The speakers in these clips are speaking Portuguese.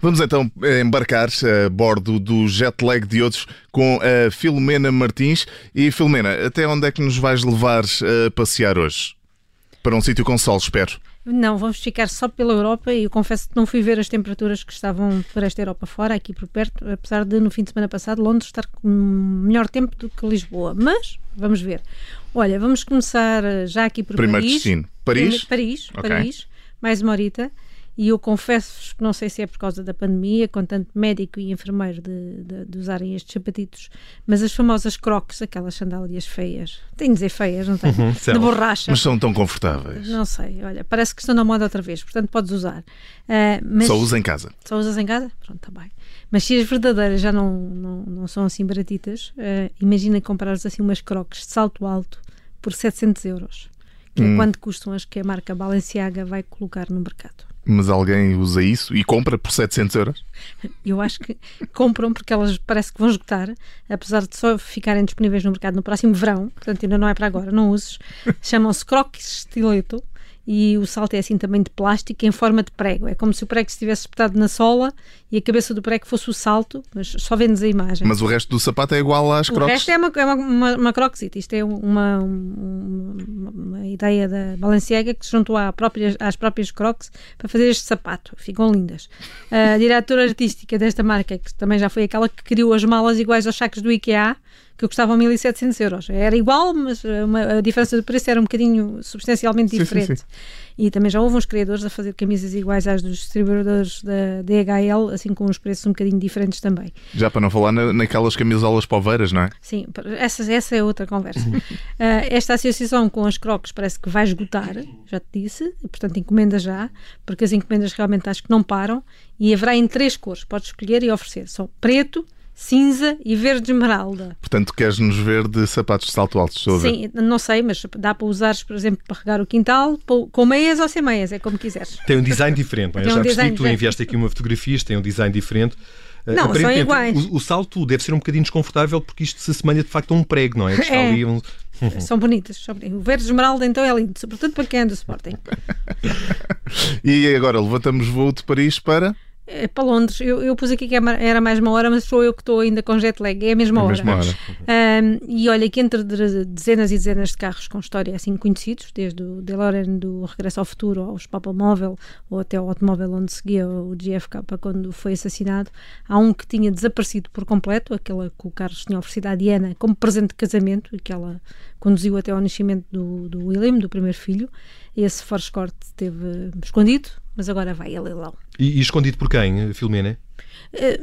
Vamos então embarcar a bordo do jet lag de outros com a Filomena Martins. E Filomena, até onde é que nos vais levar a passear hoje? Para um sítio com sol, espero. Não, vamos ficar só pela Europa e eu confesso que não fui ver as temperaturas que estavam por esta Europa fora, aqui por perto, apesar de no fim de semana passado Londres estar com melhor tempo do que Lisboa. Mas vamos ver. Olha, vamos começar já aqui por Primeiro Paris. destino. Paris? Paris, Ok. Paris. Mais uma horita. E eu confesso que não sei se é por causa da pandemia, com tanto médico e enfermeiro de, de- de usarem estes sapatitos, mas as famosas crocs, aquelas sandálias feias, tenho de dizer feias, não tem? Uhum, de borracha. Mas são tão confortáveis. Não sei, olha, parece que estão na moda outra vez, portanto podes usar. Ah, mas Só usa em casa. Só usas em casa? Pronto, está bem. Mas se as verdadeiras já não, não, não são assim baratitas, ah, imagina comprares assim umas crocs de salto alto por 700 euros, que Hum. é quanto custam as que a marca Balenciaga vai colocar no mercado. Mas alguém usa isso e compra por 700 euros? Eu acho que compram porque elas parece que vão esgotar, apesar de só ficarem disponíveis no mercado no próximo verão, portanto ainda não é para agora, não uses. Chamam-se crocs estileto e o salto é assim também de plástico em forma de prego. É como se o prego estivesse espetado na sola e a cabeça do prego fosse o salto, mas só vendes a imagem. Mas o resto do sapato é igual às O crocs? resto é uma, é uma, uma, uma crocsita. Isto é uma, uma, uma ideia da Balenciaga que se juntou à própria, às próprias crocs para fazer este sapato. Ficam lindas. A diretora artística desta marca, que também já foi aquela que criou as malas iguais aos sacos do IKEA, que custavam 1.700 euros. Era igual, mas uh, uma- a diferença de preço era um bocadinho substancialmente Sim, sim, diferente. sim. E também já houve uns criadores a fazer camisas iguais às dos distribuidores da DHL, assim com uns preços um bocadinho diferentes também. Já para não falar na- naquelas camisolas poveiras, não é? Sim, essa, essa é outra conversa. Ah, esta associação com as crocs parece que vai esgotar, já te disse, portanto encomenda já, porque as encomendas realmente acho que não param, e haverá em três cores, podes escolher e oferecer. São preto, cinza e verde esmeralda. Portanto, queres-nos ver de sapatos de salto alto, estou a ver. Sim, não sei, mas dá para usares, por exemplo, para regar o quintal, com meias ou sem meias, é como quiseres. Tem um design diferente, não é? Tem um Já percebi que tu enviaste aqui uma fotografia, isto tem um design diferente. Eh, Não, são iguais. O, o salto deve ser um bocadinho desconfortável porque isto se assemelha de facto a um prego, não é? Que está É. ali um- São bonitas, são bonitas. O verde esmeralda então é lindo, sobretudo para quem é do Sporting. E agora levantamos voo de Paris para. É para Londres. Eu, eu pus aqui que é era mais uma hora, mas sou eu que estou ainda com jet lag. É a mesma A hora. mesma hora. Ahm, e olha que entre de- dezenas e dezenas de carros com história assim conhecidos, desde o DeLorean do Regresso ao Futuro aos Papamóvel ou até o automóvel onde seguia o GFK quando foi assassinado, há um que tinha desaparecido por completo, aquela que o Carlos tinha oferecido à Diana como presente de casamento e que ela conduziu até ao nascimento do, do William, do primeiro filho. Esse Ford Escort esteve escondido, mas agora vai a leilão. E, e escondido por quem, Filomena? Eh,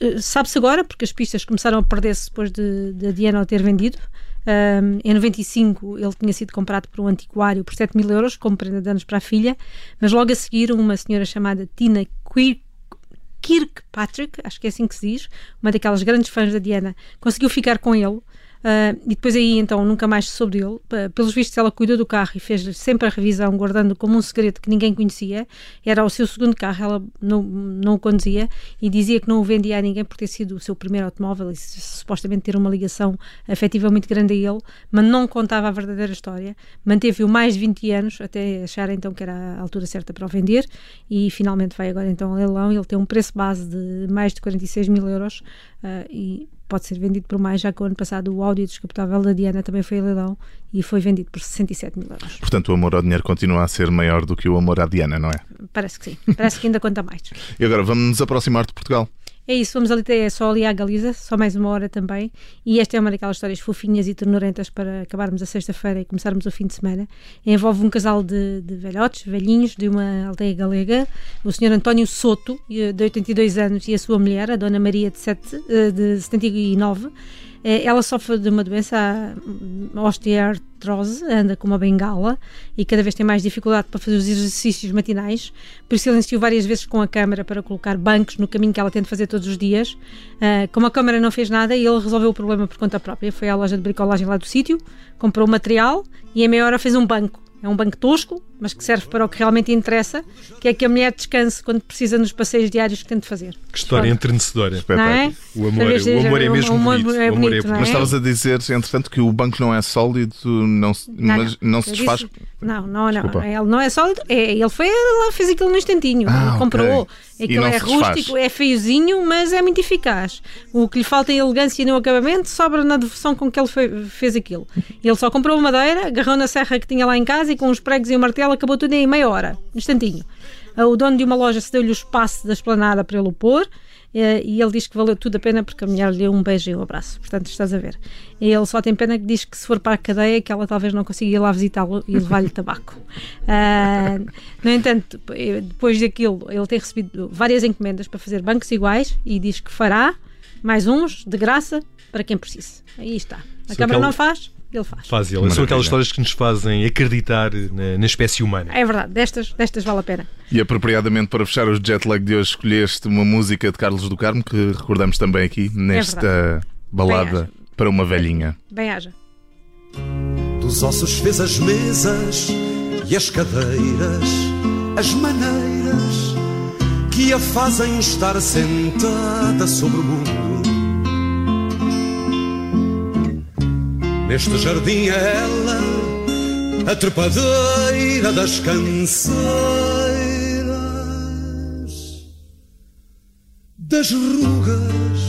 eh, Sabe-se agora, porque as pistas começaram a perder-se depois de, de Diana o ter vendido. Um, em 95 ele tinha sido comprado por um antiquário por 7 mil euros, como prenda de anos para a filha, mas logo a seguir uma senhora chamada Tina Quir- Kirkpatrick, acho que é assim que se diz, uma daquelas grandes fãs da Diana, conseguiu ficar com ele. Ah, e depois aí então nunca mais soube dele. Pelos vistos ela cuidou do carro e fez sempre a revisão, guardando como um segredo que ninguém conhecia. Era o seu segundo carro, ela não, não o conduzia e dizia que não o vendia a ninguém por ter sido o seu primeiro automóvel e supostamente ter uma ligação afetiva muito grande a ele, mas não contava a verdadeira história. Manteve-o mais de 20 anos até achar então que era a altura certa para o vender e finalmente vai agora então ao leilão. Ele tem um preço base de mais de 46 mil euros ah, e pode ser vendido por mais, já que o ano passado o áudio descapotável da Diana também foi a leilão e foi vendido por 67 mil euros. Portanto, o amor ao dinheiro continua a ser maior do que o amor à Diana, não é? Parece que sim. Parece que ainda conta mais. E agora vamos nos aproximar de Portugal. É isso, vamos ali até só ali à Galiza, só mais uma hora também. E esta é uma daquelas histórias fofinhas e ternurentas para acabarmos a sexta-feira e começarmos o fim de semana. Envolve um casal de, de velhotes, velhinhos, de uma aldeia galega, o senhor António Soto, eh, de 82 anos, e a sua mulher, a dona Maria, de, 7, eh, de 79. Eh, Ela sofre de uma doença, hum, osteoartrose, anda com uma bengala e cada vez tem mais dificuldade para fazer os exercícios matinais. Por isso, ele insistiu várias vezes com a câmara para colocar bancos no caminho que ela tenta fazer todos os dias. Ah, como a câmara não fez nada, ele resolveu o problema por conta própria. Foi à loja de bricolagem lá do sítio, comprou o material e em meia hora fez um banco. É um banco tosco, mas que serve para o que realmente interessa, que é que a mulher descanse quando precisa nos passeios diários que tem de fazer. Que história entrenecedora. Não é? Espetáculo. O amor, Talvez o amor é mesmo bonito. é o amor bonito, não é? Mas estavas a dizer, entretanto, que o banco não é sólido, não, se- Não, mas não se Eu desfaz. disse- Não, não, não. Desculpa. Ele não é sólido. É, ele foi lá, fez aquilo no instantinho. Ah, Ele comprou. ok. E Aquilo é desfaz. rústico, é feiozinho, mas é muito eficaz. O que lhe falta em elegância e no acabamento sobra na devoção com que ele fe- fez aquilo. Ele só comprou a madeira, agarrou na serra que tinha lá em casa e com os pregos e o martelo acabou tudo em meia hora, instantinho. Ah, O dono de uma loja cedeu-lhe o espaço da esplanada para ele o pôr. Eh, E ele diz que valeu tudo a pena porque a mulher lhe deu um beijo e um abraço. Portanto, estás a ver. E ele só tem pena que diz que se for para a cadeia, que ela talvez não consiga ir lá visitá-lo e levar-lhe tabaco. Ah, no entanto, eh, depois daquilo, ele tem recebido várias encomendas para fazer bancos iguais e diz que fará mais uns de graça para quem precise. Aí está. A Câmara não faz, ele faz. Faz ele. São aquelas histórias que nos fazem acreditar na, na espécie humana. É verdade, destas, destas vale a pena. E apropriadamente para fechar os jet lag de hoje, escolheste uma música de Carlos do Carmo que recordamos também aqui nesta balada Bem-aja. para uma velhinha. Bem haja. Dos ossos fez as mesas e as cadeiras, as maneiras que a fazem estar sentada sobre o mundo. Neste jardim é ela, a trepadeira das canseiras, das rugas,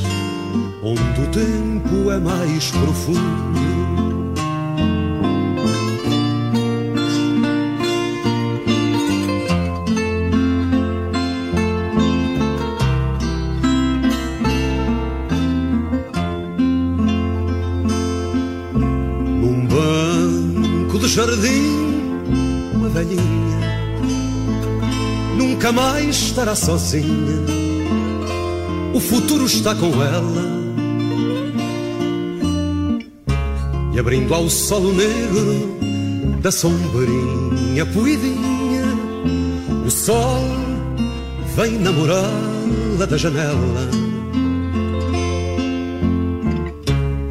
onde o tempo é mais profundo. Nunca mais estará sozinha. O futuro está com ela. E abrindo ao sol o negro da sombrinha poidinha, o sol vem namorá-la da janela.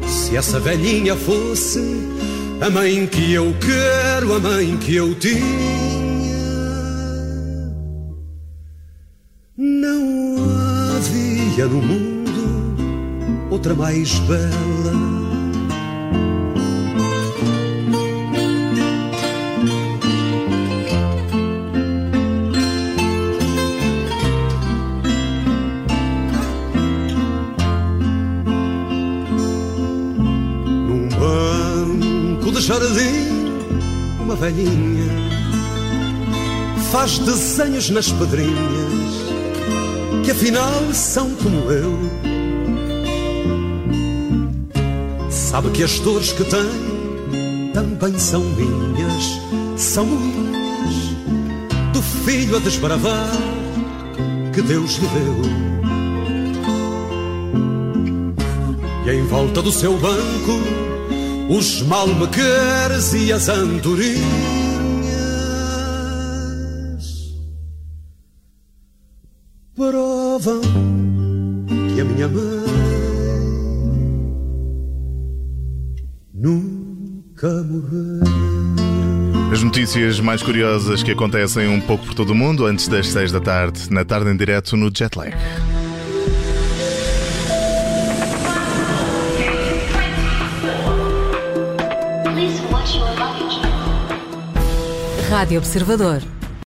Se essa velhinha fosse a mãe que eu quero, a mãe que eu tinha, outra mais bela. Num banco de jardim, uma velhinha faz desenhos nas pedrinhas que afinal são como eu. Sabe que as dores que tem também são minhas, são minhas, do filho a desbravar que Deus lhe deu. E em volta do seu banco, os malmequeres e as andorinhas provam notícias mais curiosas que acontecem um pouco por todo o mundo antes das 6 da tarde, na tarde em direto no Jet Lag. Please watch your luggage. Rádio Observador.